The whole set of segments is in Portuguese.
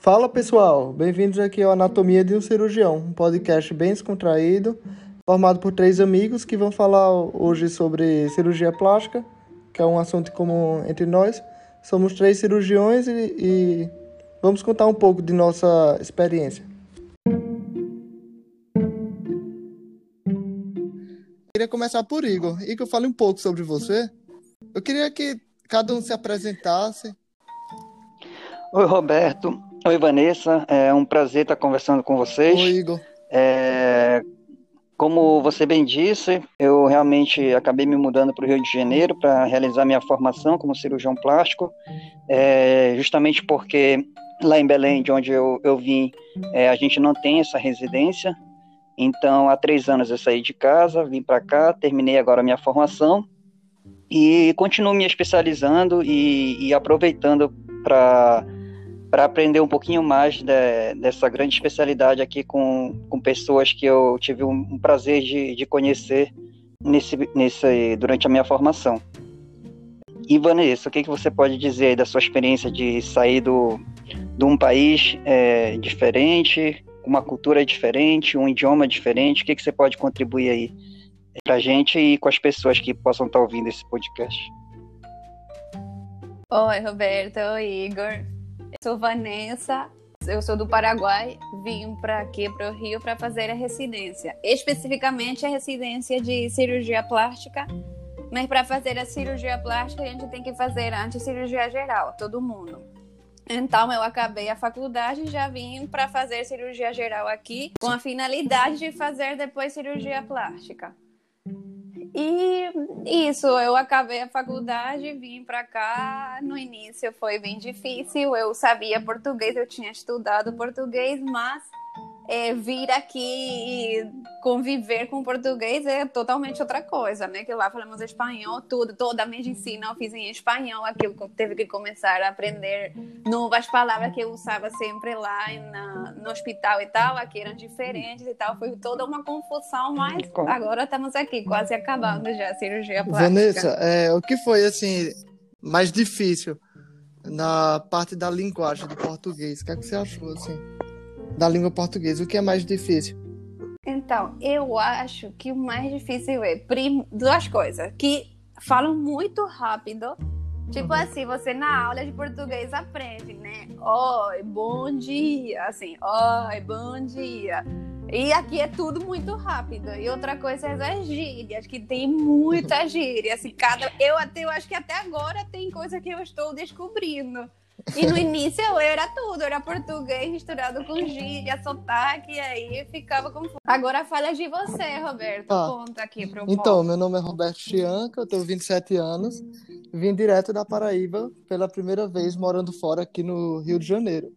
Fala pessoal, bem-vindos aqui ao Anatomia de um Cirurgião, um podcast bem descontraído, formado por três amigos que vão falar hoje sobre cirurgia plástica, que é um assunto comum entre nós. Somos três cirurgiões e, e vamos contar um pouco de nossa experiência. queria começar por Igor. Igor, fale um pouco sobre você. Eu queria que cada um se apresentasse. Oi, Roberto. Oi, Vanessa. É um prazer estar conversando com vocês. Oi, Igor. É, como você bem disse, eu realmente acabei me mudando para o Rio de Janeiro para realizar minha formação como cirurgião plástico, é, justamente porque lá em Belém, de onde eu, eu vim, é, a gente não tem essa residência. Então, há três anos eu saí de casa, vim para cá, terminei agora a minha formação e continuo me especializando e, e aproveitando para para aprender um pouquinho mais de, dessa grande especialidade aqui com, com pessoas que eu tive um, um prazer de, de conhecer nesse, nesse, durante a minha formação. E Vanessa, o que, que você pode dizer da sua experiência de sair do, de um país é, diferente, uma cultura diferente, um idioma diferente? O que, que você pode contribuir aí para a gente e com as pessoas que possam estar ouvindo esse podcast? Oi, Roberto. Oi, Igor. Sou Vanessa, eu sou do Paraguai, vim para aqui, para o Rio, para fazer a residência. Especificamente a residência de cirurgia plástica, mas para fazer a cirurgia plástica a gente tem que fazer antes cirurgia geral, todo mundo. Então eu acabei a faculdade e já vim para fazer cirurgia geral aqui, com a finalidade de fazer depois cirurgia plástica. E isso, eu acabei a faculdade, vim para cá. No início foi bem difícil. Eu sabia português, eu tinha estudado português, mas é, vir aqui e conviver com português é totalmente outra coisa, né? Que lá falamos espanhol, tudo, toda a medicina eu fiz em espanhol, que eu teve que começar a aprender novas palavras que eu usava sempre lá na, no hospital e tal, aqui eram diferentes e tal, foi toda uma confusão, mas agora estamos aqui, quase acabando já a cirurgia plástica. Vanessa, é, o que foi, assim, mais difícil na parte da linguagem do português? O que, é que você achou, assim? Da língua portuguesa? O que é mais difícil? Então, eu acho que o mais difícil é prim... duas coisas. Que falam muito rápido. Tipo uhum. assim, você na aula de português aprende, né? Oi, bom dia. Assim, oi, bom dia. E aqui é tudo muito rápido. E outra coisa é as gírias, que tem muita gíria. Assim, cada... eu, até, eu acho que até agora tem coisa que eu estou descobrindo. E no início eu era tudo, era português misturado com gíria, sotaque, e aí ficava confuso. Agora fala de você, Roberto. Ah, Conta aqui pro Então, povo. meu nome é Roberto Chianca, eu tenho 27 anos, vim direto da Paraíba pela primeira vez morando fora aqui no Rio de Janeiro.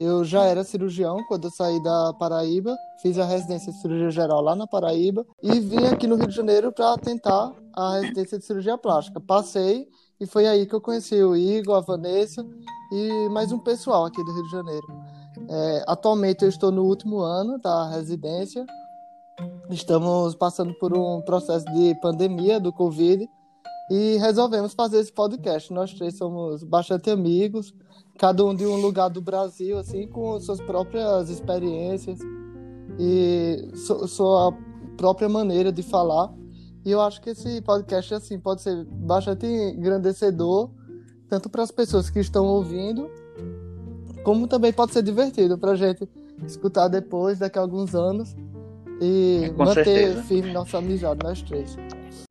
Eu já era cirurgião quando eu saí da Paraíba, fiz a residência de cirurgia geral lá na Paraíba e vim aqui no Rio de Janeiro para tentar a residência de cirurgia plástica. Passei e foi aí que eu conheci o Igor, a Vanessa e mais um pessoal aqui do Rio de Janeiro. É, atualmente eu estou no último ano da residência. Estamos passando por um processo de pandemia do Covid e resolvemos fazer esse podcast. Nós três somos bastante amigos, cada um de um lugar do Brasil, assim, com suas próprias experiências e sua própria maneira de falar. E eu acho que esse podcast assim pode ser bastante engrandecedor tanto para as pessoas que estão ouvindo, como também pode ser divertido para a gente escutar depois, daqui a alguns anos, e é, Com manter certeza. firme nossa amizade, nós três.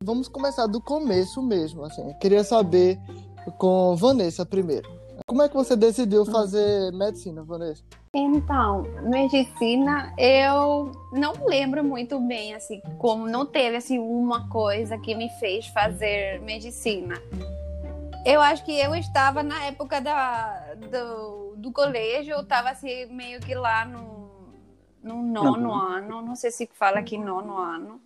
Vamos começar do começo mesmo, assim. queria saber com Vanessa primeiro. Como é que você decidiu fazer medicina, Vanessa? Então, medicina, eu não lembro muito bem, assim, como não teve, assim, uma coisa que me fez fazer medicina. Eu acho que eu estava na época da, do, do colégio, eu estava assim, meio que lá no, no nono uhum. ano, não sei se fala aqui nono ano.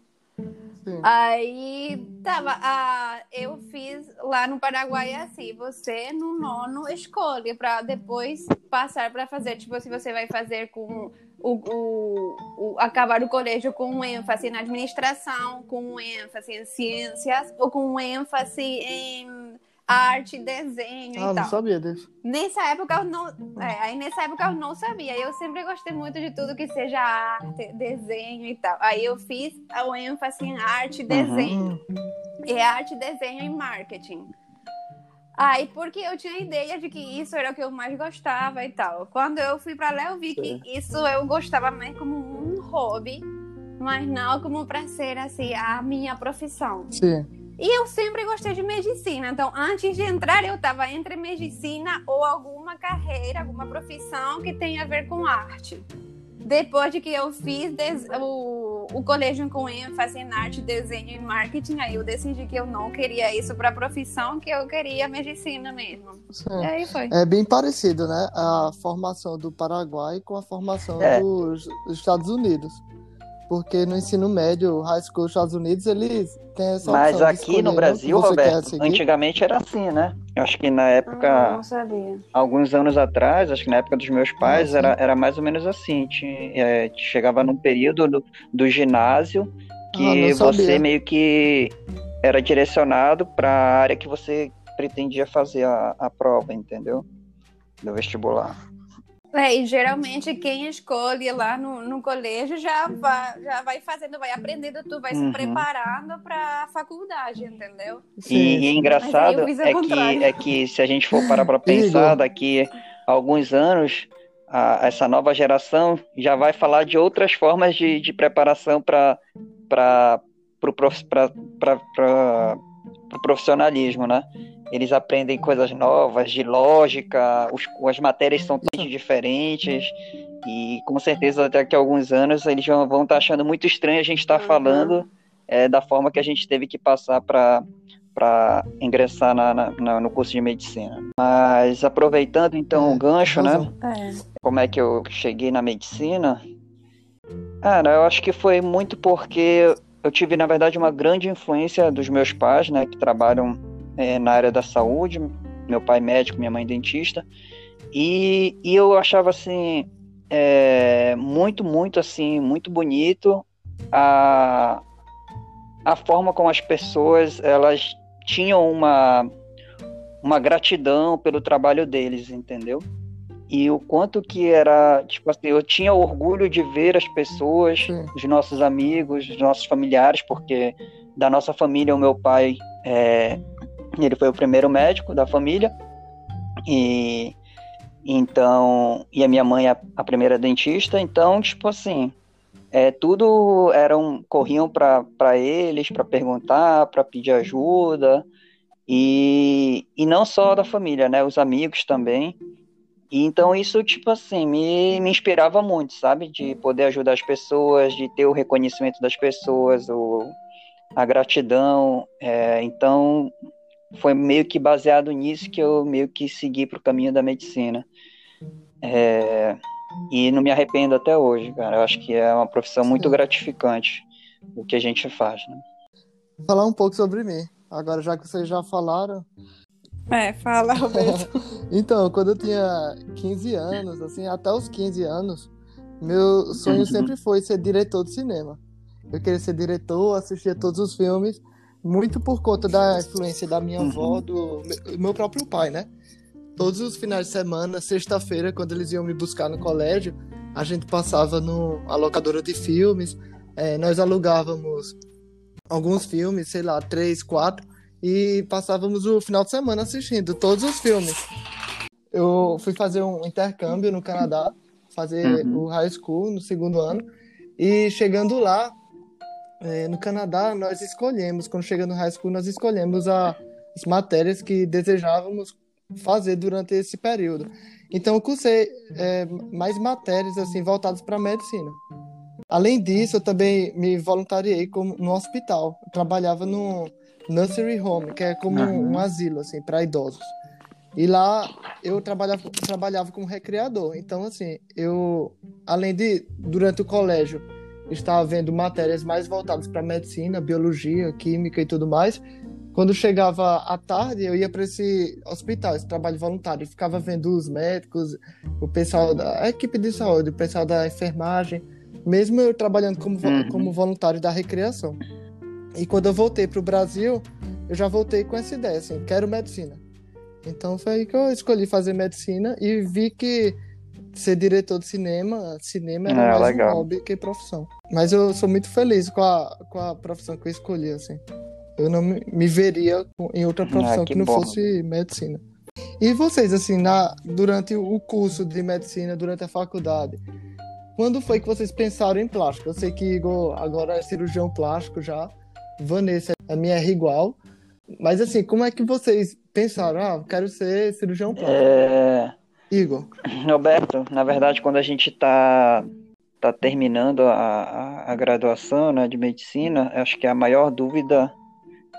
Sim. Aí tava, ah, eu fiz lá no Paraguai assim, você no nono escolhe para depois passar para fazer, tipo, se você vai fazer com o, o, o, acabar o colégio com um ênfase na administração, com um ênfase em ciências ou com um ênfase em arte, desenho ah, e não tal. sabia disso. Nessa época eu não, é, aí nessa época eu não sabia. Eu sempre gostei muito de tudo que seja arte, desenho e tal. Aí eu fiz o ênfase em arte, desenho. Hum, E é arte, desenho e marketing. Aí, porque eu tinha a ideia de que isso era o que eu mais gostava e tal. Quando eu fui pra lá, eu vi que isso eu gostava mais como um hobby, mas não como pra ser, assim, a minha profissão. sim. E eu sempre gostei de medicina. Então, antes de entrar, eu estava entre medicina ou alguma carreira, alguma profissão que tenha a ver com arte. Depois de que eu fiz des- o, o colégio com ênfase em arte, desenho e marketing, aí eu decidi que eu não queria isso para profissão, que eu queria medicina mesmo. sim. E aí foi. É bem parecido, né? A formação do Paraguai com a formação É. dos Estados Unidos. Porque no ensino médio, high school dos Estados Unidos, eles têm essa Mas aqui no né, Brasil, Roberto, antigamente era assim, né? Eu acho que na Ah, época, não sabia. alguns anos atrás, acho que na época dos meus pais, Nossa. era, era mais ou menos assim. Tinha, é, chegava num período do, do ginásio Ah, que sabia. você meio que era direcionado para a área que você pretendia fazer a, a prova, entendeu? Do vestibular. É, e geralmente quem escolhe lá no, no colégio já vai, já vai fazendo, vai aprendendo, tu vai Uhum. se preparando para a faculdade, entendeu? Sim. E, e engraçado é que, é que se a gente for parar para pensar, daqui a alguns anos, a- essa nova geração já vai falar de outras formas de, de preparação para o profissionalismo, né? Eles aprendem coisas novas, de lógica, os, as matérias são totalmente diferentes, e com certeza daqui a alguns anos eles vão vão estar achando muito estranho a gente estar Uhum. falando é, da forma que a gente teve que passar para para ingressar na, na- na- no curso de medicina. Mas aproveitando então É, o gancho, né? É. Como é que eu cheguei na medicina? Cara, eu acho que foi muito porque eu tive, na verdade, uma grande influência dos meus pais, né, que trabalham é, na área da saúde. Meu pai médico, minha mãe dentista. E, e eu achava assim é, muito, muito assim, muito bonito a, a forma como as pessoas elas tinham uma, uma gratidão pelo trabalho deles, entendeu? E o quanto que era, tipo assim, eu tinha orgulho de ver as pessoas, Sim. os nossos amigos, os nossos familiares, porque da nossa família, o meu pai, é, ele foi o primeiro médico da família, e então, e a minha mãe a, a primeira dentista, então, tipo assim, é, tudo eram corriam para eles para perguntar, para pedir ajuda e, e não só da família, né, os amigos também. Então isso tipo assim me, me inspirava muito, sabe, de poder ajudar as pessoas, de ter o reconhecimento das pessoas, o, a gratidão. é, então foi meio que baseado nisso que eu meio que segui para o caminho da medicina. É, e não me arrependo até hoje, cara. Eu acho que é uma profissão muito gratificante o que a gente faz, né? Falar um pouco sobre mim. Agora, já que vocês já falaram. É, fala, Roberto. Então, quando eu tinha 15 anos, assim, até os 15 anos, meu sonho Uhum. sempre foi ser diretor de cinema. Eu queria ser diretor, assistia todos os filmes, muito por conta da influência da minha Uhum. avó, do meu- próprio pai, né? Todos os finais de semana, sexta-feira, quando eles iam me buscar no colégio, a gente passava numa locadora de filmes, eh, nós alugávamos alguns filmes, sei lá, três, quatro, e passávamos o final de semana assistindo todos os filmes. Eu fui fazer um intercâmbio no Canadá, fazer Uhum. o high school no segundo ano, e chegando lá, eh, no Canadá, nós escolhemos, quando chega no high school, nós escolhemos a- as matérias que desejávamos fazer durante esse período. Então, eu cursei eh, mais matérias assim voltadas para medicina. Além disso, eu também me voluntariei como, no hospital. Eu trabalhava no nursery home, que é como Aham. um, asilo assim para idosos. E lá eu trabalhava, trabalhava como recreador. Então, assim, eu, além de, durante o colégio, estar vendo matérias mais voltadas para medicina, biologia, química e tudo mais, quando chegava à tarde, eu ia para esse hospital, esse trabalho voluntário, e ficava vendo os médicos, o pessoal da a equipe de saúde, o pessoal da enfermagem, mesmo eu trabalhando como, Uhum. como voluntário da recreação. E quando eu voltei para o Brasil, eu já voltei com essa ideia, assim, quero medicina. Então foi aí que eu escolhi fazer medicina e vi que ser diretor de cinema, cinema era Ah, mais legal. um hobby que profissão. Mas eu sou muito feliz com a, com a profissão que eu escolhi, assim. Eu não me, me veria em outra profissão Ah, que que não bom. fosse medicina. E vocês, assim, na, durante o curso de medicina, durante a faculdade, quando foi que vocês pensaram em plástico? Eu sei que Igor agora é cirurgião plástico já, Vanessa, a minha é igual. Mas assim, como é que vocês pensaram? Ah, eu quero ser cirurgião plástico. É, Igor. Roberto, na verdade, quando a gente está tá terminando a, a, a graduação né, de medicina, acho que a maior dúvida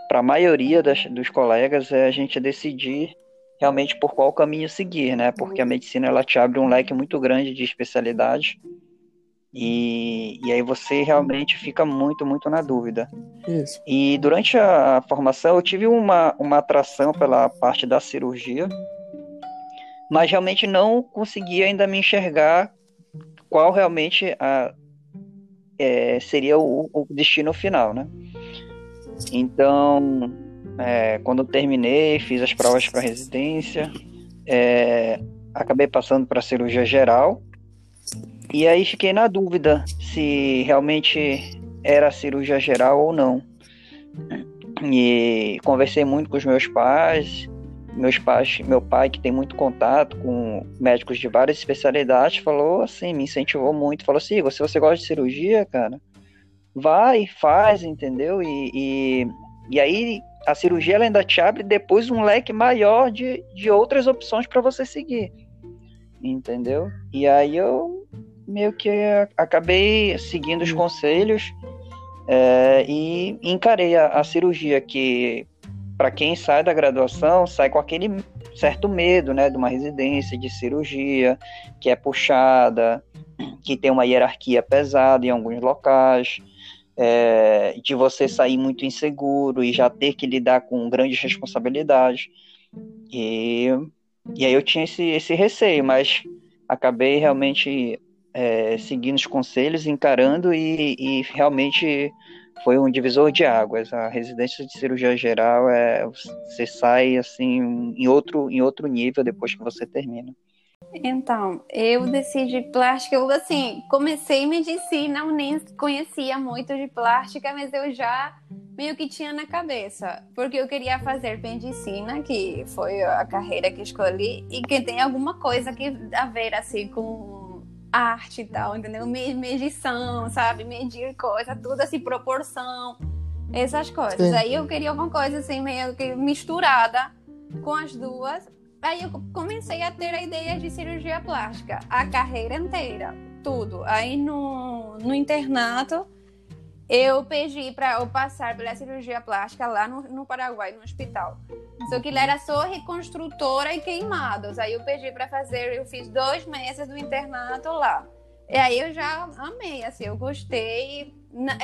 para a maioria das, dos colegas é a gente decidir realmente por qual caminho seguir, né? Porque a medicina ela te abre um leque muito grande de especialidades e, e aí você realmente fica muito, muito na dúvida. Isso. E durante a formação eu tive uma, uma atração pela parte da cirurgia, mas realmente não consegui ainda me enxergar qual realmente a, é, seria o, o destino final, né? Então, é, quando terminei, fiz as provas para residência, é, acabei passando para cirurgia geral, e aí fiquei na dúvida se realmente era cirurgia geral ou não. E conversei muito com os meus pais, meus pais, meu pai que tem muito contato com médicos de várias especialidades, falou assim, me incentivou muito, falou assim, se você gosta de cirurgia, cara, vai, faz, entendeu? E, e, e aí a cirurgia ela ainda te abre depois um leque maior de, de outras opções para você seguir, entendeu? E aí eu meio que acabei seguindo os conselhos é, e encarei a, a cirurgia que para quem sai da graduação sai com aquele certo medo, né, de uma residência de cirurgia que é puxada, que tem uma hierarquia pesada em alguns locais, é, de você sair muito inseguro e já ter que lidar com grandes responsabilidades. E, e aí eu tinha esse, esse receio, mas acabei realmente é, seguindo os conselhos, encarando e, e realmente foi um divisor de águas. A residência de cirurgia geral é você sai assim em outro em outro nível depois que você termina. Então, eu decidi plástica, eu assim, comecei medicina, nem conhecia muito de plástica, mas eu já meio que tinha na cabeça, porque eu queria fazer medicina, que foi a carreira que escolhi, e que tem alguma coisa que a ver assim com arte e tal, entendeu? Medição, sabe? Medir coisa, tudo assim, proporção, essas coisas. Sim. Aí eu queria uma coisa assim, meio que misturada com as duas. Aí eu comecei a ter a ideia de cirurgia plástica, a carreira inteira, tudo. Aí no, no internato, eu pedi para eu passar pela cirurgia plástica lá no, no Paraguai, no hospital. Só que lá era só reconstrutora e queimados. Aí eu pedi para fazer, eu fiz dois meses do internato lá. E aí eu já amei, assim, eu gostei.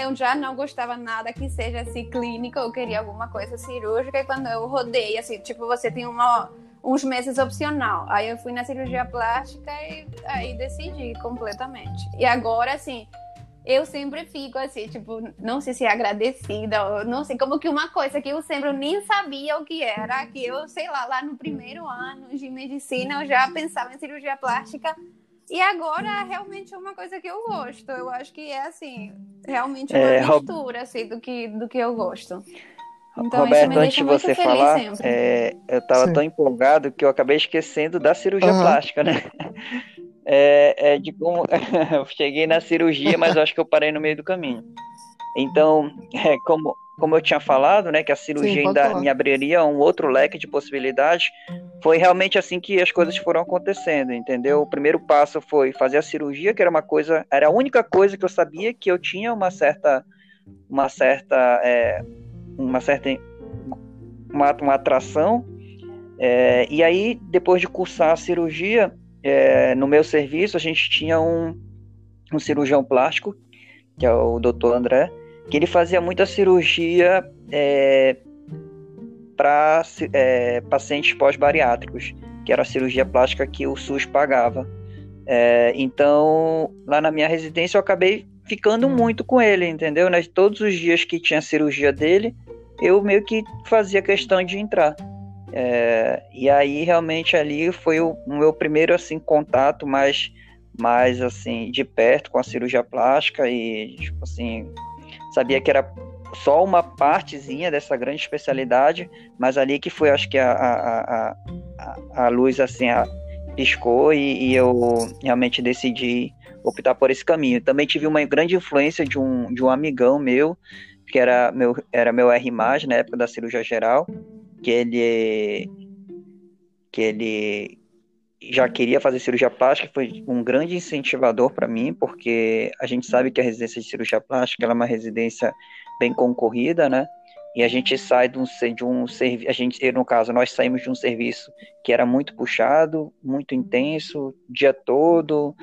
Eu já não gostava nada que seja assim clínica, eu queria alguma coisa cirúrgica. E quando eu rodei, assim, tipo, você tem uma, uns meses opcional. Aí eu fui na cirurgia plástica e aí decidi completamente. E agora, assim, eu sempre fico assim, tipo, não sei se é agradecida, ou não sei, como que uma coisa que eu sempre nem sabia o que era, que eu, sei lá, lá no primeiro ano de medicina eu já pensava em cirurgia plástica. E agora realmente é uma coisa que eu gosto. Eu acho que é assim, realmente uma É, Rob- mistura assim, do, que, do que eu gosto. Então, Roberto, isso me antes de muito você feliz falar, sempre. é, eu estava Sim. tão empolgado que eu acabei esquecendo da cirurgia Aham. plástica, né? É, é de como eu cheguei na cirurgia, mas eu acho que eu parei no meio do caminho. Então, é, como, como eu tinha falado, né, que a cirurgia Sim, ainda falar. me abriria um outro leque de possibilidades, foi realmente assim que as coisas foram acontecendo, entendeu? O primeiro passo foi fazer a cirurgia, que era uma coisa, era a única coisa que eu sabia que eu tinha uma certa, uma certa, é, uma certa, uma, uma atração. É, e aí, depois de cursar a cirurgia, é, no meu serviço a gente tinha um, um cirurgião plástico, que é o doutor André, que ele fazia muita cirurgia é, para é, pacientes pós-bariátricos, que era a cirurgia plástica que o SUS pagava. É, então, lá na minha residência, eu acabei ficando muito com ele, entendeu? Né? Todos os dias que tinha cirurgia dele, eu meio que fazia questão de entrar. É, e aí realmente ali foi o, o, meu primeiro assim contato mais mais assim de perto com a cirurgia plástica e tipo assim sabia que era só uma partezinha dessa grande especialidade, mas ali que foi acho que a, a, a, a luz assim a, piscou e, e eu realmente decidi optar por esse caminho. Também tive uma grande influência de um, de um amigão meu, que era meu, era meu R+, na época da cirurgia geral, que ele, que ele já queria fazer cirurgia plástica, foi um grande incentivador para mim, porque a gente sabe que a residência de cirurgia plástica é uma residência bem concorrida, né? E a gente sai de um, de um serviço, a gente, no caso, nós saímos de um serviço que era muito puxado, muito intenso, dia todo,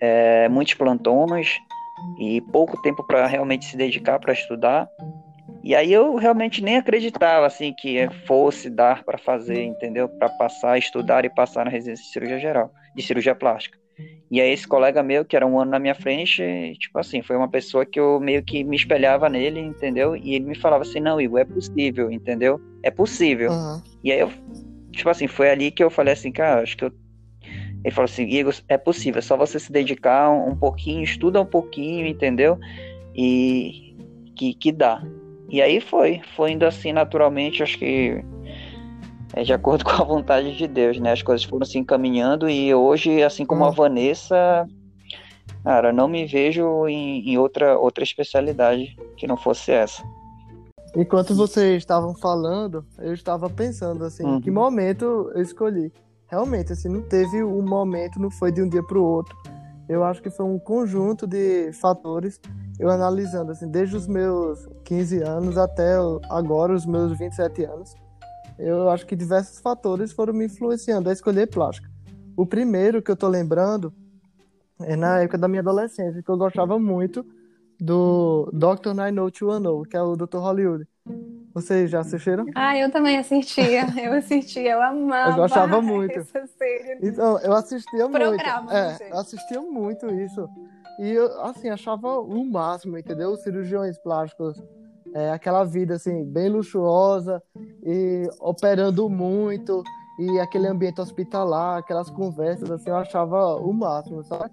é, muitos plantões e pouco tempo para realmente se dedicar para estudar. E aí eu realmente nem acreditava assim que fosse dar para fazer, entendeu? Para passar, estudar e passar na residência de cirurgia geral, de cirurgia plástica. E aí esse colega meu, que era um ano na minha frente, tipo assim, foi uma pessoa que eu meio que me espelhava nele, entendeu? E ele me falava assim, não, Igor, é possível, entendeu? É possível. Uhum. E aí eu, tipo assim, foi ali que eu falei assim, cara, acho que eu ele falou assim, Igor, é possível, é só você se dedicar um, pouquinho, estuda um pouquinho, entendeu? E que, que dá. E aí foi, foi indo assim naturalmente, acho que é de acordo com a vontade de Deus, né? As coisas foram se encaminhando e hoje, assim como a hum. Vanessa, cara, não me vejo em, em outra, outra especialidade que não fosse essa. Enquanto vocês estavam falando, eu estava pensando assim, uhum. que momento eu escolhi realmente, assim, não teve um momento, não foi de um dia para o outro. Eu acho que foi um conjunto de fatores, eu analisando, assim, desde os meus 15 anos até agora, os meus 27 anos. Eu acho que diversos fatores foram me influenciando a escolher plástica. O primeiro que eu tô lembrando é na época da minha adolescência, que eu gostava muito do Dr. 90210, que é o Dr. Hollywood. Vocês já assistiram? Ah, eu também assistia. Eu assistia, eu amava. Eu gostava muito. Então, eu assistia Programa, muito. É, gente. eu assistia muito isso. E eu, assim, achava o máximo, entendeu? Os cirurgiões plásticos, é, aquela vida, assim, bem luxuosa e operando muito. E aquele ambiente hospitalar, aquelas conversas, assim, eu achava o máximo, sabe?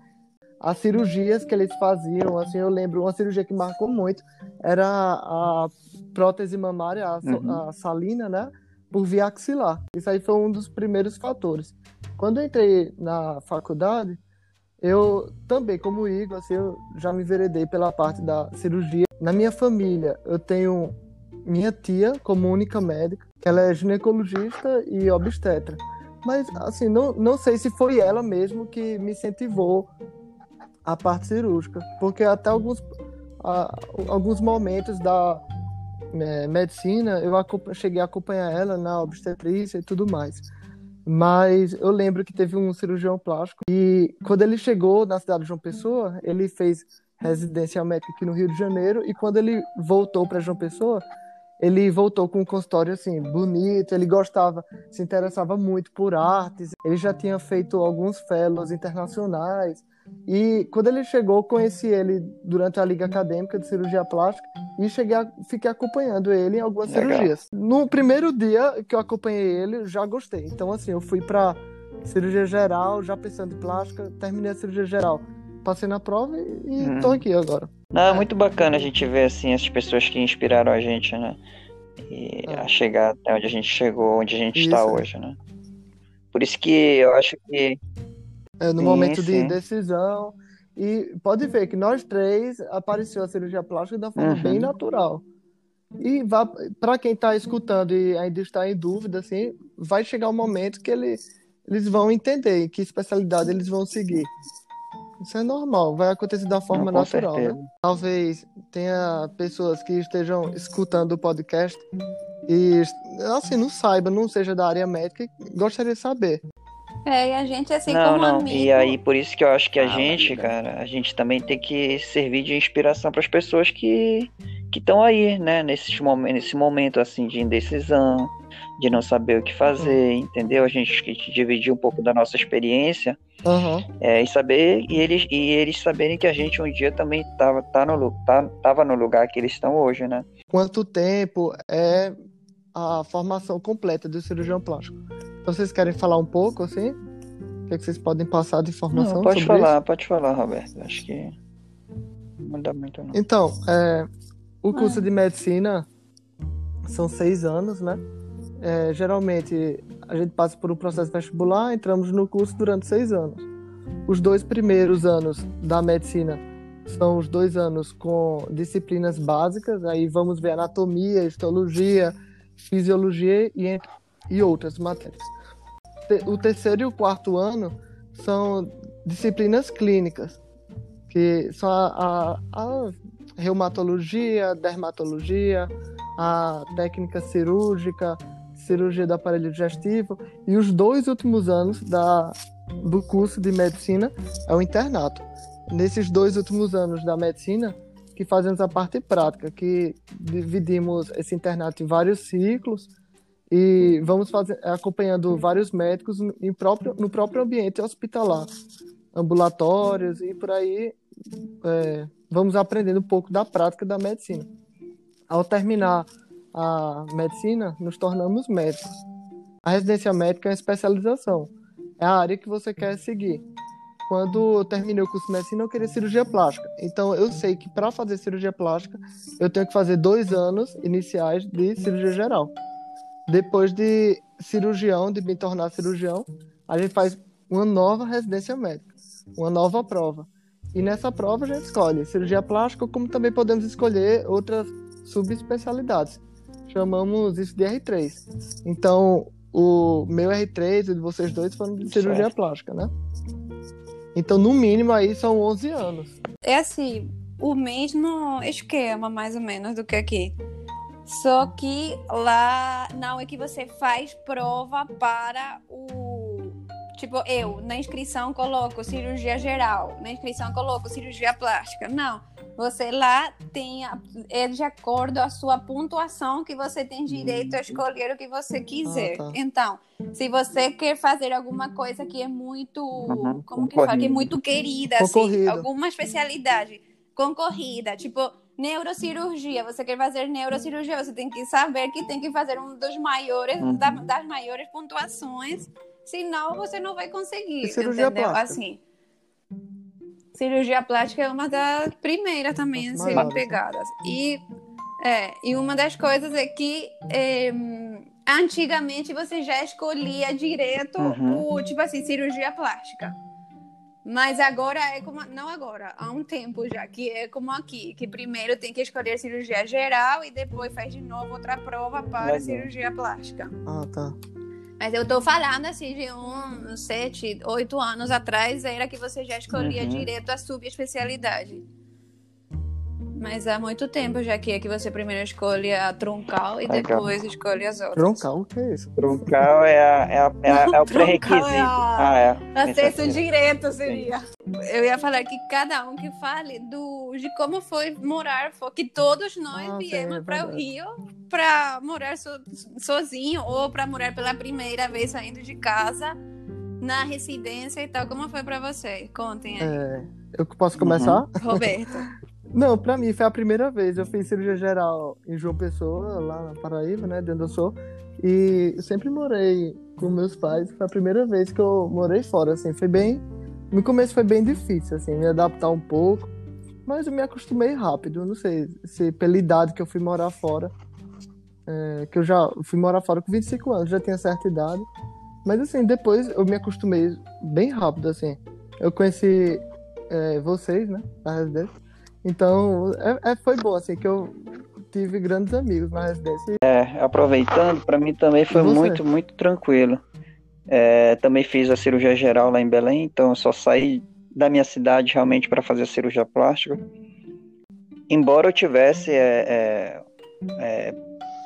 as cirurgias que eles faziam, assim, eu lembro uma cirurgia que marcou muito, era a prótese mamária, a, uhum. a salina, né, por via axilar. Isso aí foi um dos primeiros fatores. Quando eu entrei na faculdade, eu também, como Igor, assim, eu já me veredei pela parte da cirurgia. Na minha família, eu tenho minha tia como única médica, que ela é ginecologista e obstetra. Mas, assim, não, não sei se foi ela mesmo que me incentivou a parte cirúrgica, porque até alguns, a, alguns momentos da é, medicina eu cheguei a acompanhar ela na obstetrícia e tudo mais. Mas eu lembro que teve um cirurgião plástico e quando ele chegou na cidade de João Pessoa, ele fez residência médica aqui no Rio de Janeiro e quando ele voltou para João Pessoa, ele voltou com um consultório assim bonito, ele gostava, se interessava muito por artes, ele já tinha feito alguns fellows internacionais e quando ele chegou, conheci ele durante a Liga Acadêmica de Cirurgia Plástica e cheguei a, fiquei acompanhando ele em algumas Legal. cirurgias. No primeiro dia que eu acompanhei ele, já gostei. Então, assim, eu fui para cirurgia geral, já pensando em plástica, terminei a cirurgia geral. Passei na prova e, e hum. tô aqui agora. Não, é muito bacana a gente ver, assim, essas pessoas que inspiraram a gente, né? E é. a chegar até onde a gente chegou, onde a gente isso. está hoje, né? Por isso que eu acho que é, no sim, momento sim. de decisão. E pode ver que nós três apareceu a cirurgia plástica da forma uhum. bem natural. E para quem está escutando e ainda está em dúvida, assim, vai chegar o um momento que ele, eles vão entender que especialidade eles vão seguir. Isso é normal, vai acontecer da forma não, natural, né? Talvez tenha pessoas que estejam escutando o podcast e assim não saiba, não seja da área médica gostaria de saber. É, e a gente, assim, não, como não. amigo... E aí, por isso que eu acho que a ah, gente, cara, a gente também tem que servir de inspiração para as pessoas que estão aí, né? Nesse momento, nesse momento, assim, de indecisão, de não saber o que fazer, uhum. entendeu? A gente que dividir um pouco da nossa experiência uhum. é, e saber, e eles, e eles saberem que a gente um dia também tava, tá no, tá, tava no lugar que eles estão hoje, né? Quanto tempo é a formação completa do cirurgião plástico. Então, vocês querem falar um pouco, assim? O que, é que vocês podem passar de informação não, pode sobre falar, isso? pode falar, Roberto. Acho que não dá muito, não. Então, é, o curso de medicina são seis anos, né? É, geralmente, a gente passa por um processo vestibular, entramos no curso durante seis anos. Os dois primeiros anos da medicina são os dois anos com disciplinas básicas, aí vamos ver anatomia, histologia, fisiologia e, e outras matérias. O terceiro e o quarto ano são disciplinas clínicas, que são a, a, a reumatologia, dermatologia, a técnica cirúrgica, cirurgia do aparelho digestivo, e os dois últimos anos da, do curso de medicina é o internato. Nesses dois últimos anos da medicina, que fazemos a parte prática, que dividimos esse internato em vários ciclos e vamos fazer, acompanhando vários médicos em próprio, no próprio ambiente hospitalar, ambulatórios e por aí é, vamos aprendendo um pouco da prática da medicina. Ao terminar a medicina, nos tornamos médicos. A residência médica é uma especialização, é a área que você quer seguir. Quando eu terminei o curso de medicina, eu queria cirurgia plástica. Então, eu sei que para fazer cirurgia plástica, eu tenho que fazer dois anos iniciais de cirurgia geral. Depois de cirurgião, de me tornar cirurgião, a gente faz uma nova residência médica, uma nova prova. E nessa prova a gente escolhe cirurgia plástica, como também podemos escolher outras subespecialidades. Chamamos isso de R3. Então, o meu R3 e de vocês dois foram de cirurgia certo. plástica, né? Então, no mínimo, aí são 11 anos. É assim, o mesmo esquema, mais ou menos, do que aqui. Só que lá não é que você faz prova para o Tipo, eu, na inscrição coloco cirurgia geral, na inscrição coloco cirurgia plástica. Não. Você lá tem, a, é de acordo a sua pontuação que você tem direito a escolher o que você quiser. Ah, tá. Então, se você quer fazer alguma coisa que é muito, uhum. como que fala, que é muito querida, assim, alguma especialidade concorrida, tipo neurocirurgia, você quer fazer neurocirurgia, você tem que saber que tem que fazer um dos maiores, uhum. da, das maiores pontuações Senão você não vai conseguir. E cirurgia entendeu? plástica. Assim. Cirurgia plástica é uma das primeiras também a serem pegadas. E, é, e uma das coisas é que é, antigamente você já escolhia direto uhum. o tipo assim, cirurgia plástica. Mas agora é como. Não agora, há um tempo já, que é como aqui, que primeiro tem que escolher cirurgia geral e depois faz de novo outra prova para cirurgia plástica. Ah, tá. Mas eu tô falando assim de uns sete, oito anos atrás, era que você já escolhia uhum. direto a subespecialidade. Mas há muito tempo já que é que você primeiro escolhe a troncal e depois escolhe as outras. Troncal, o que é isso? Troncal é, a, é, a, é, a, é o pré-requisito. É ah, é. Acesso direto seria. Sim. Eu ia falar que cada um que fale do, de como foi morar, que todos nós ah, viemos é para o Rio para morar so, sozinho ou para morar pela primeira vez saindo de casa na residência e tal. Como foi para você? Contem aí. É, eu posso começar? Uhum. Roberto. Não, pra mim foi a primeira vez. Eu fiz cirurgia geral em João Pessoa, lá na Paraíba, né? De onde eu sou. E eu sempre morei com meus pais. Foi a primeira vez que eu morei fora, assim. Foi bem. No começo foi bem difícil, assim, me adaptar um pouco. Mas eu me acostumei rápido. Não sei se pela idade que eu fui morar fora. É, que eu já fui morar fora com 25 anos, já tinha certa idade. Mas assim, depois eu me acostumei bem rápido, assim. Eu conheci é, vocês, né? Na residência. Então, é, é, foi bom, assim, que eu tive grandes amigos na residência. É, aproveitando, para mim também foi muito, muito tranquilo. É, também fiz a cirurgia geral lá em Belém, então eu só saí da minha cidade realmente para fazer a cirurgia plástica. Embora eu tivesse é, é, é,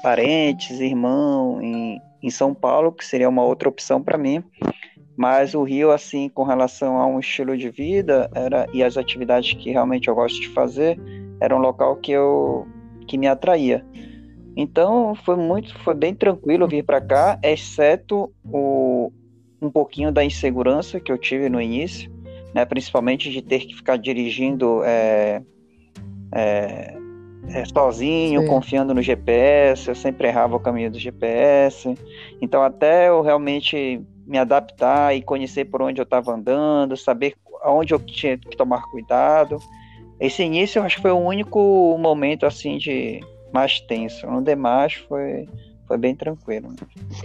parentes, irmão em, em São Paulo, que seria uma outra opção para mim, mas o Rio, assim, com relação a um estilo de vida era, e as atividades que realmente eu gosto de fazer, era um local que eu que me atraía. Então foi muito, foi bem tranquilo vir para cá, exceto o, um pouquinho da insegurança que eu tive no início, né, principalmente de ter que ficar dirigindo é, é, é, sozinho, Sim. confiando no GPS, eu sempre errava o caminho do GPS. Então, até eu realmente me adaptar e conhecer por onde eu estava andando, saber aonde eu tinha que tomar cuidado. Esse início eu acho que foi o único momento assim de mais tenso. No demais foi foi bem tranquilo.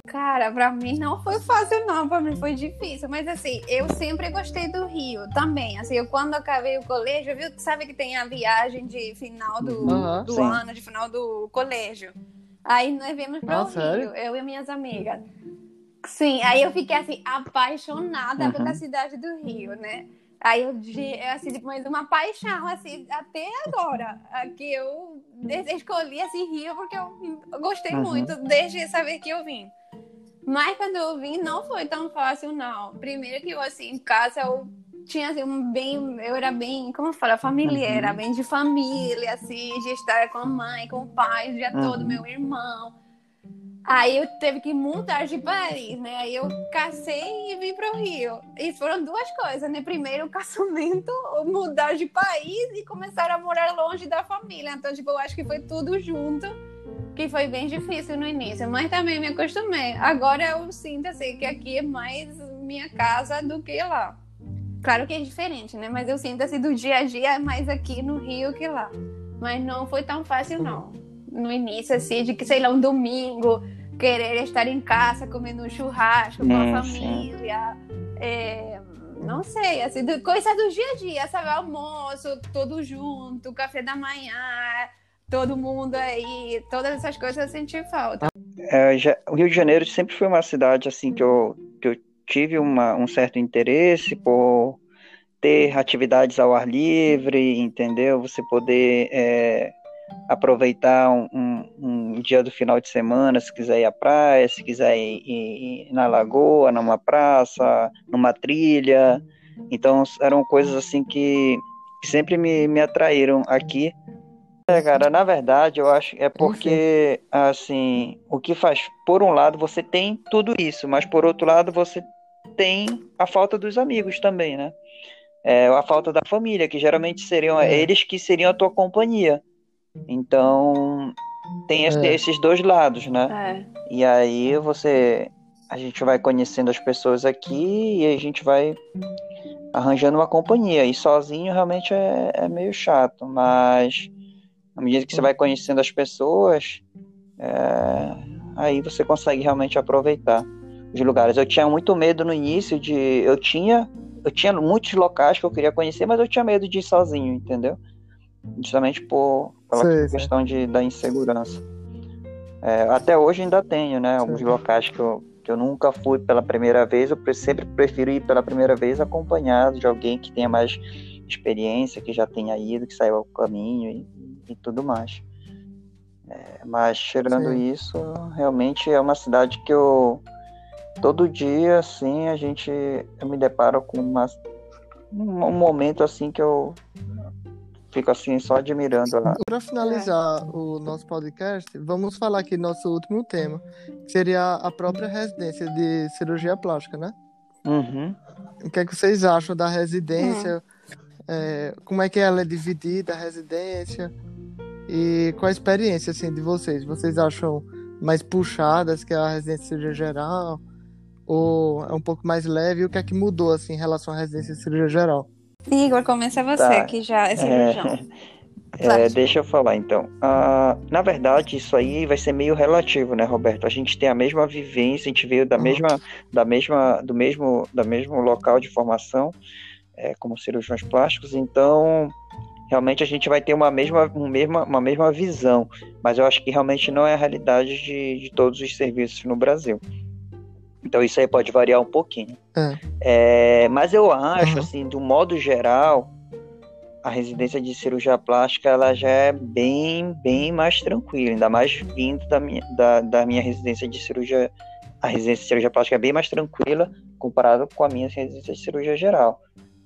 Cara, pra mim não foi fácil, não. Pra mim foi difícil. Mas assim, eu sempre gostei do Rio também. Assim, eu quando acabei o colégio, viu? Sabe que tem a viagem de final do, uhum, do ano, de final do colégio. Aí nós viemos para o Rio, eu e minhas amigas. Sim, aí eu fiquei assim, apaixonada uhum. pela cidade do Rio, né? Aí eu, assim, tipo, mais uma paixão, assim, até agora, que eu escolhi, assim, Rio, porque eu gostei uhum. muito, desde saber que eu vim. Mas quando eu vim, não foi tão fácil, não. Primeiro que eu, assim, em casa, eu tinha, assim, um bem, eu era bem, como fala, familiar, uhum. bem de família, assim, de estar com a mãe, com o pai, o dia uhum. todo, meu irmão. Aí eu teve que mudar de país, né? Aí eu casei e vim para o Rio. E foram duas coisas, né? Primeiro o casamento, mudar de país e começar a morar longe da família. Então, tipo, eu acho que foi tudo junto, que foi bem difícil no início. Mas também me acostumei. Agora eu sinto assim que aqui é mais minha casa do que lá. Claro que é diferente, né? Mas eu sinto assim do dia a dia mais aqui no Rio que lá. Mas não foi tão fácil, não no início, assim, de que, sei lá, um domingo, querer estar em casa comendo um churrasco com a família. É, não sei, assim, coisas do dia a dia, sabe? Almoço, todo junto, café da manhã, todo mundo aí, todas essas coisas eu senti falta. É, já, o Rio de Janeiro sempre foi uma cidade, assim, que eu, que eu tive uma, um certo interesse por ter atividades ao ar livre, entendeu? Você poder é, aproveitar um, um, um, dia do final de semana, se quiser ir à praia, se quiser ir, ir, ir, na lagoa, numa praça, numa trilha. Então eram coisas assim que, que sempre me, me atraíram aqui. É, cara, na verdade, eu acho é porque assim, o que faz, por um lado, você tem tudo isso, mas por outro lado, você tem a falta dos amigos também, né? É, a falta da família, que geralmente seriam é. eles que seriam a tua companhia. Então, tem é. esses dois lados, né? É. E aí você. A gente vai conhecendo as pessoas aqui e a gente vai arranjando uma companhia. E sozinho realmente é, é meio chato, mas à medida que você vai conhecendo as pessoas, é, aí você consegue realmente aproveitar os lugares. Eu tinha muito medo no início de. Eu tinha. Eu tinha muitos locais que eu queria conhecer, mas eu tinha medo de ir sozinho, entendeu? Justamente por, pela sei, questão sei. De, da insegurança. É, até hoje ainda tenho, né? Alguns sei. locais que eu, que eu nunca fui pela primeira vez, eu sempre prefiro ir pela primeira vez acompanhado de alguém que tenha mais experiência, que já tenha ido, que saiu ao caminho e, e tudo mais. É, mas tirando Sim. isso, realmente é uma cidade que eu todo dia assim a gente eu me deparo com uma, um momento assim que eu fico assim só admirando. A... Para finalizar o nosso podcast, vamos falar aqui nosso último tema, que seria a própria residência de cirurgia plástica, né? Uhum. O que é que vocês acham da residência? Uhum. É, como é que ela é dividida, a residência? E qual a experiência assim, de vocês? Vocês acham mais puxadas que a residência de cirurgia geral? Ou é um pouco mais leve? E o que é que mudou assim, em relação à residência de cirurgia geral? Igor, começa você, tá. que já é cirurgião. É, é, deixa eu falar então. Ah, na verdade, isso aí vai ser meio relativo, né, Roberto? A gente tem a mesma vivência, a gente veio da uhum. mesma, da mesma, do mesmo, da mesmo local de formação, é, como cirurgiões plásticos, então realmente a gente vai ter uma mesma, uma mesma, uma mesma visão, mas eu acho que realmente não é a realidade de, de todos os serviços no Brasil. Então isso aí pode variar um pouquinho. É. É, mas eu acho, uhum. assim, do modo geral, a residência de cirurgia plástica ela já é bem, bem mais tranquila, ainda mais vindo da minha, da, da minha residência de cirurgia. A residência de cirurgia plástica é bem mais tranquila comparado com a minha residência de cirurgia geral.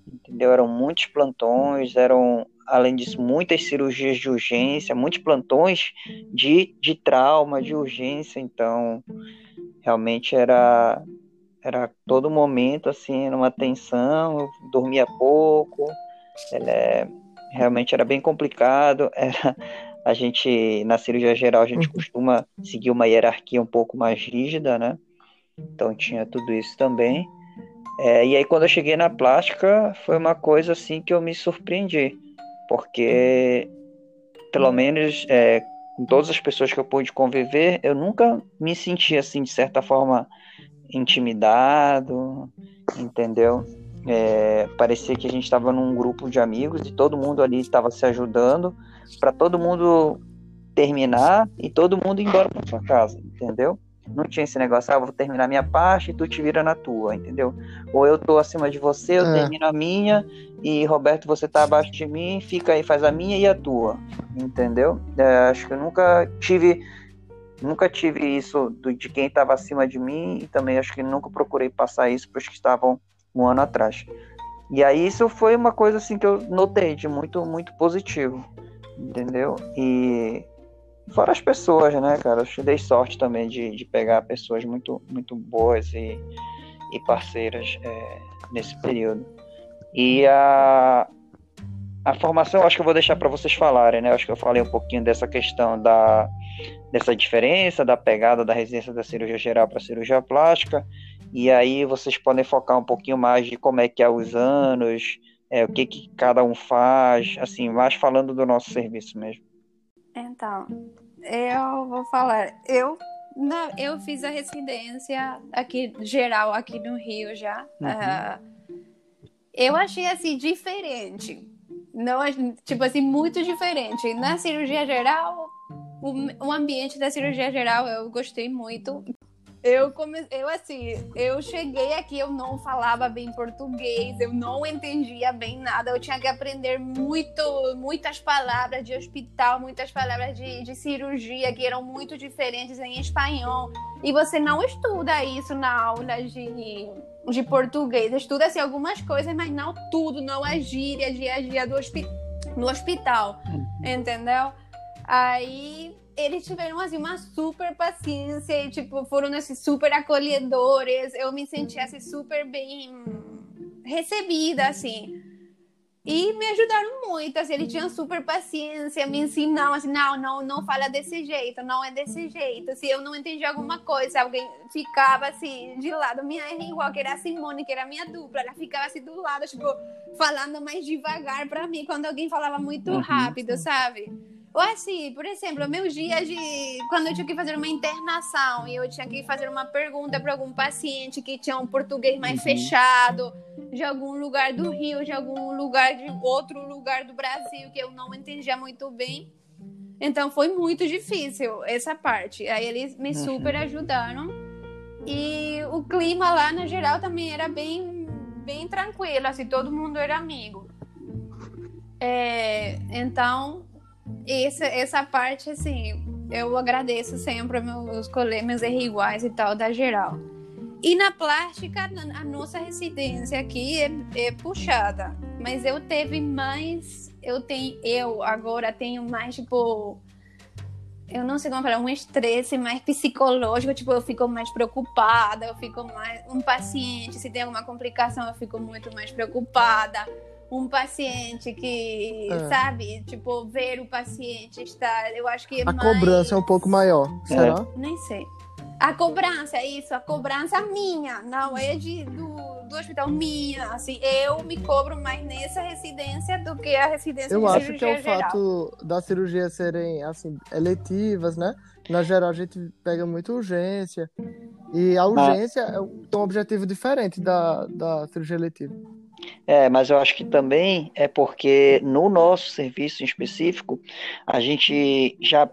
Entendeu? Eram muitos plantões, eram, além disso, muitas cirurgias de urgência, muitos plantões de, de trauma, de urgência, então realmente era era todo momento assim numa tensão dormia pouco é, realmente era bem complicado era A gente, na cirurgia geral, a gente uhum. costuma seguir uma hierarquia um pouco mais rígida, né? Então tinha tudo isso também. É, e aí quando eu cheguei na plástica, foi uma coisa assim que eu me surpreendi, porque pelo menos é, com todas as pessoas que eu pude conviver, eu nunca me senti assim de certa forma intimidado, entendeu? É, parecia que a gente estava num grupo de amigos e todo mundo ali estava se ajudando para todo mundo terminar e todo mundo ir embora para sua casa, entendeu? Não tinha esse negócio, ah, vou terminar minha parte e tu te vira na tua, entendeu? Ou eu tô acima de você, eu é. termino a minha, e Roberto, você tá abaixo de mim, fica aí, faz a minha e a tua, entendeu? É, acho que eu nunca tive nunca tive isso do, de quem estava acima de mim e também acho que nunca procurei passar isso para os que estavam um ano atrás. E aí isso foi uma coisa assim que eu notei de muito muito positivo, entendeu? E fora as pessoas, né, cara, eu dei sorte também de, de pegar pessoas muito muito boas e, e parceiras é, nesse período. E a a formação, acho que eu vou deixar para vocês falarem, né? Acho que eu falei um pouquinho dessa questão da dessa diferença da pegada da residência da cirurgia geral para cirurgia plástica e aí vocês podem focar um pouquinho mais de como é que é os anos, é, o que, que cada um faz, assim, mais falando do nosso serviço mesmo. Então, eu vou falar, eu não, eu fiz a residência aqui geral aqui no Rio já. Uhum. Uh, eu achei assim diferente, não tipo assim muito diferente. Na cirurgia geral, o, o ambiente da cirurgia geral eu gostei muito. Eu come... eu assim, eu cheguei aqui, eu não falava bem português, eu não entendia bem nada, eu tinha que aprender muito, muitas palavras de hospital, muitas palavras de, de cirurgia que eram muito diferentes em espanhol. E você não estuda isso na aula de, de português, estuda assim, algumas coisas, mas não tudo, não a gíria, dia a dia do hospi... no hospital, uhum. entendeu? Aí eles tiveram assim uma super paciência e tipo foram assim, super acolhedores. Eu me senti assim super bem recebida assim. E me ajudaram muito, assim, eles tinham super paciência, me ensinaram assim, não, não, não fala desse jeito, não é desse jeito. Se eu não entendi alguma coisa, alguém ficava assim, de lado, minha igual, que era a Simone, que era minha dupla, ela ficava assim do lado, tipo, falando mais devagar para mim, quando alguém falava muito uhum. rápido, sabe? Ou assim, por exemplo, meus dias de. Quando eu tinha que fazer uma internação e eu tinha que fazer uma pergunta para algum paciente que tinha um português mais uhum. fechado, de algum lugar do Rio, de algum lugar de outro lugar do Brasil que eu não entendia muito bem. Então foi muito difícil essa parte. Aí eles me uhum. super ajudaram. E o clima lá, no geral, também era bem, bem tranquilo, assim, todo mundo era amigo. É, então, essa, essa parte, assim, eu agradeço sempre meus colegas, meus iguais e tal, da geral. E na plástica, a nossa residência aqui é, é, puxada. Mas eu teve mais. Eu tenho. Eu agora tenho mais, tipo. Eu não sei como falar, um estresse mais psicológico. Tipo, eu fico mais preocupada, eu fico mais. Um paciente, se tem alguma complicação, eu fico muito mais preocupada um paciente que, é. sabe, tipo, ver o paciente estar, eu acho que é A mais... cobrança é um pouco maior, é. será? Nem sei. A cobrança, é isso, a cobrança minha, não é de, do, do hospital minha, assim, eu me cobro mais nessa residência do que a residência eu de acho que é o geral. fato das cirurgias serem, assim, eletivas, né? Na geral, a gente pega muita urgência. E a urgência ah. é um objetivo diferente da, da cirurgia eletiva. É, mas eu acho que também é porque no nosso serviço em específico, a gente já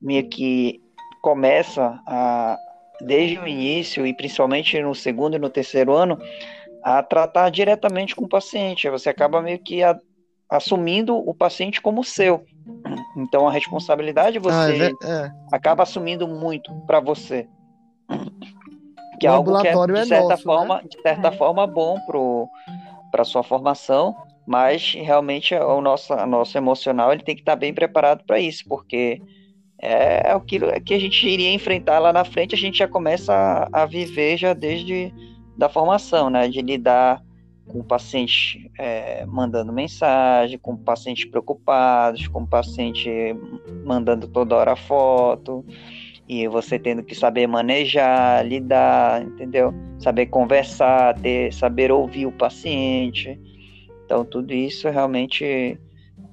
meio que começa a, desde o início, e principalmente no segundo e no terceiro ano, a tratar diretamente com o paciente. Você acaba meio que a, assumindo o paciente como seu. Então a responsabilidade você ah, é, é. acaba assumindo muito para você. Que é algo que é, de é certa é nosso, forma, né? de certa forma bom pro para sua formação, mas realmente o nosso, o nosso emocional ele tem que estar bem preparado para isso, porque é aquilo que a gente iria enfrentar lá na frente, a gente já começa a, a viver já desde da formação, né, de lidar com pacientes é, mandando mensagem, com pacientes preocupados, com paciente mandando toda hora foto, e você tendo que saber manejar, lidar, entendeu? Saber conversar, ter, saber ouvir o paciente. Então, tudo isso realmente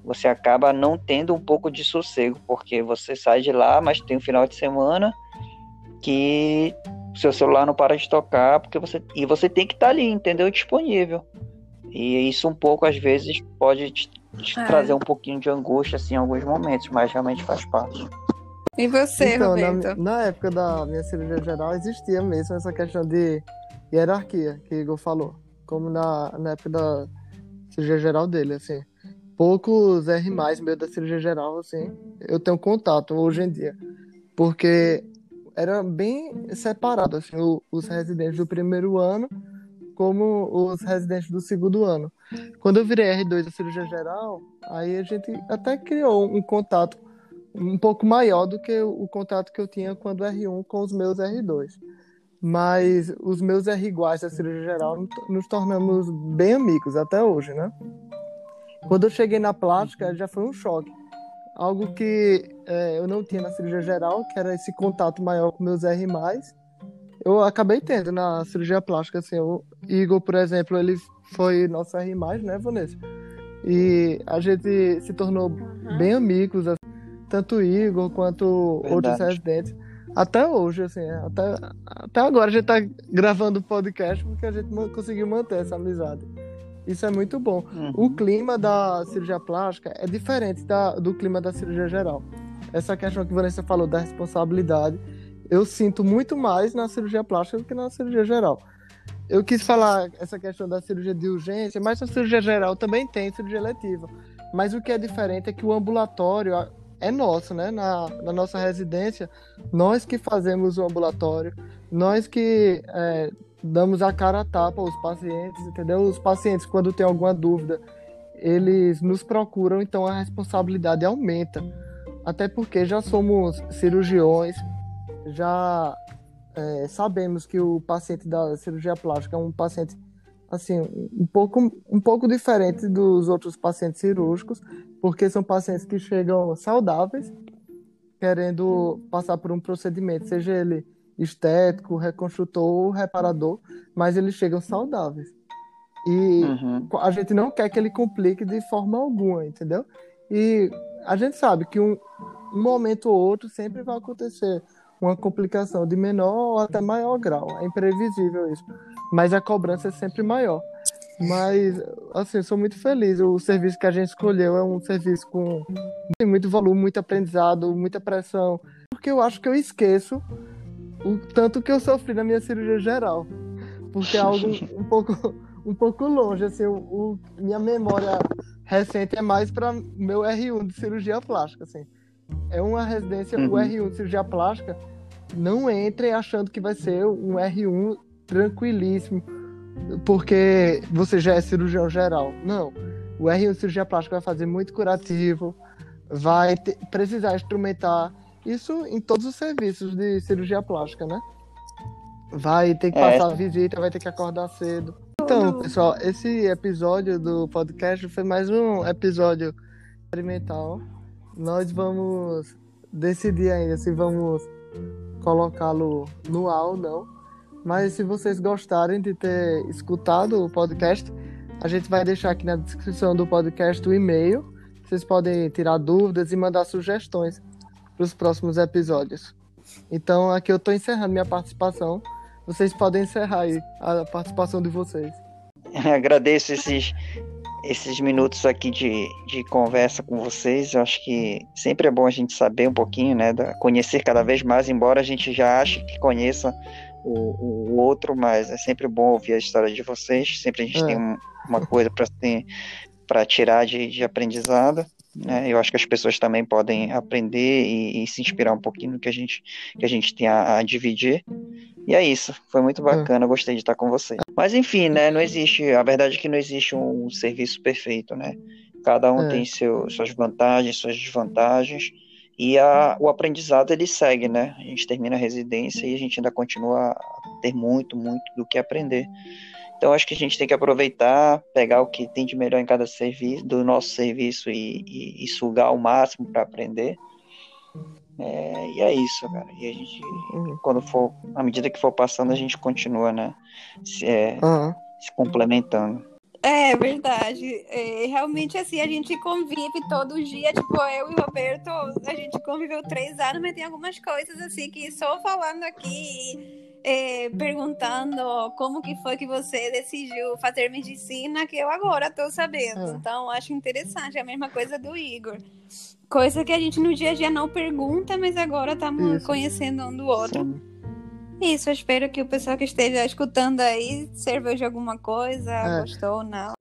você acaba não tendo um pouco de sossego, porque você sai de lá, mas tem um final de semana que seu celular não para de tocar, porque você e você tem que estar tá ali, entendeu? Disponível. E isso um pouco às vezes pode te, te é. trazer um pouquinho de angústia assim em alguns momentos, mas realmente faz parte. E você, então, Roberto? Na, na, época da minha cirurgia geral existia mesmo essa questão de hierarquia que o Igor falou, como na, na época da cirurgia geral dele, assim. Poucos R+, meio da cirurgia geral, assim, eu tenho contato hoje em dia. Porque era bem separado, assim, o, os residentes do primeiro ano como os residentes do segundo ano. Quando eu virei R2 da cirurgia geral, aí a gente até criou um contato um pouco maior do que o contato que eu tinha quando R1 com os meus R2. Mas os meus R iguais da cirurgia geral nos tornamos bem amigos até hoje, né? Quando eu cheguei na plástica, já foi um choque. Algo que é, eu não tinha na cirurgia geral, que era esse contato maior com meus R+, eu acabei tendo na cirurgia plástica, assim, o Igor, por exemplo, ele foi nosso R+, né, Vanessa? E a gente se tornou uhum. bem amigos, assim, tanto o Igor quanto Verdade. outros residentes. Até hoje, assim, até, até agora a gente tá gravando o podcast porque a gente conseguiu manter essa amizade. Isso é muito bom. Uhum. O clima da cirurgia plástica é diferente da, do clima da cirurgia geral. Essa questão que Vanessa falou da responsabilidade, eu sinto muito mais na cirurgia plástica do que na cirurgia geral. Eu quis falar essa questão da cirurgia de urgência, mas a cirurgia geral também tem cirurgia letiva. Mas o que é diferente é que o ambulatório é nosso, né? Na, na nossa residência, nós que fazemos o ambulatório, nós que é, damos a cara a tapa aos pacientes, entendeu? Os pacientes, quando tem alguma dúvida, eles nos procuram, então a responsabilidade aumenta. Até porque já somos cirurgiões, já é, sabemos que o paciente da cirurgia plástica é um paciente assim um pouco um pouco diferente dos outros pacientes cirúrgicos, porque são pacientes que chegam saudáveis, querendo passar por um procedimento, seja ele estético, reconstrutor ou reparador, mas eles chegam saudáveis. E uhum. a gente não quer que ele complique de forma alguma, entendeu? E a gente sabe que um, um momento ou outro sempre vai acontecer uma complicação de menor ou até maior grau. É imprevisível isso. Mas a cobrança é sempre maior. Mas, assim, sou muito feliz. O serviço que a gente escolheu é um serviço com muito volume, muito aprendizado, muita pressão. Porque eu acho que eu esqueço o tanto que eu sofri na minha cirurgia geral. Porque é algo um pouco, um pouco longe, assim, o, o minha memória recente é mais para meu R1 de cirurgia plástica, assim. É uma residência, uhum. o R1 de cirurgia plástica, não entre achando que vai ser um R1 tranquilíssimo, porque você já é cirurgião geral. Não. O R1 de cirurgia plástica vai fazer muito curativo, vai ter, precisar instrumentar isso em todos os serviços de cirurgia plástica, né? Vai ter que é. passar a visita, vai ter que acordar cedo. Então, pessoal, esse episódio do podcast foi mais um episódio experimental. Nós vamos decidir ainda se vamos colocá-lo no ar ou não. Mas se vocês gostarem de ter escutado o podcast, a gente vai deixar aqui na descrição do podcast o e-mail. Vocês podem tirar dúvidas e mandar sugestões para os próximos episódios. Então aqui eu estou encerrando minha participação. Vocês podem encerrar aí a participação de vocês. Agradeço esses, esses minutos aqui de, de conversa com vocês. Eu acho que sempre é bom a gente saber um pouquinho, né? Da, conhecer cada vez mais, embora a gente já ache que conheça o, o outro, mas é sempre bom ouvir a história de vocês. Sempre a gente é. tem um, uma coisa para tirar de, de aprendizado. Né? Eu acho que as pessoas também podem aprender e, e, se inspirar um pouquinho no que a gente, que a gente tem a, a dividir. E é isso, foi muito é. bacana, gostei de estar com você. Mas enfim, né, não existe, a verdade é que não existe um serviço perfeito, né? Cada um é. tem seu, suas vantagens, suas desvantagens, e a, o aprendizado ele segue, né? A gente termina a residência e a gente ainda continua a ter muito, muito do que aprender. Então acho que a gente tem que aproveitar, pegar o que tem de melhor em cada serviço, do nosso serviço e, e, e sugar o máximo para aprender. É, e é isso, cara. E a gente, uhum. quando for, à medida que for passando, a gente continua, né? Se, é, uhum. se complementando. É verdade. É, realmente, assim, a gente convive todo dia. Tipo, eu e o Roberto, a gente conviveu três anos, mas tem algumas coisas, assim, que só falando aqui, é, perguntando como que foi que você decidiu fazer medicina, que eu agora tô sabendo. É. Então, acho interessante. É a mesma coisa do Igor. Coisa que a gente no dia a dia não pergunta, mas agora estamos conhecendo um do outro. Sim. Isso, eu espero que o pessoal que esteja escutando aí serviu de alguma coisa, é. gostou ou não.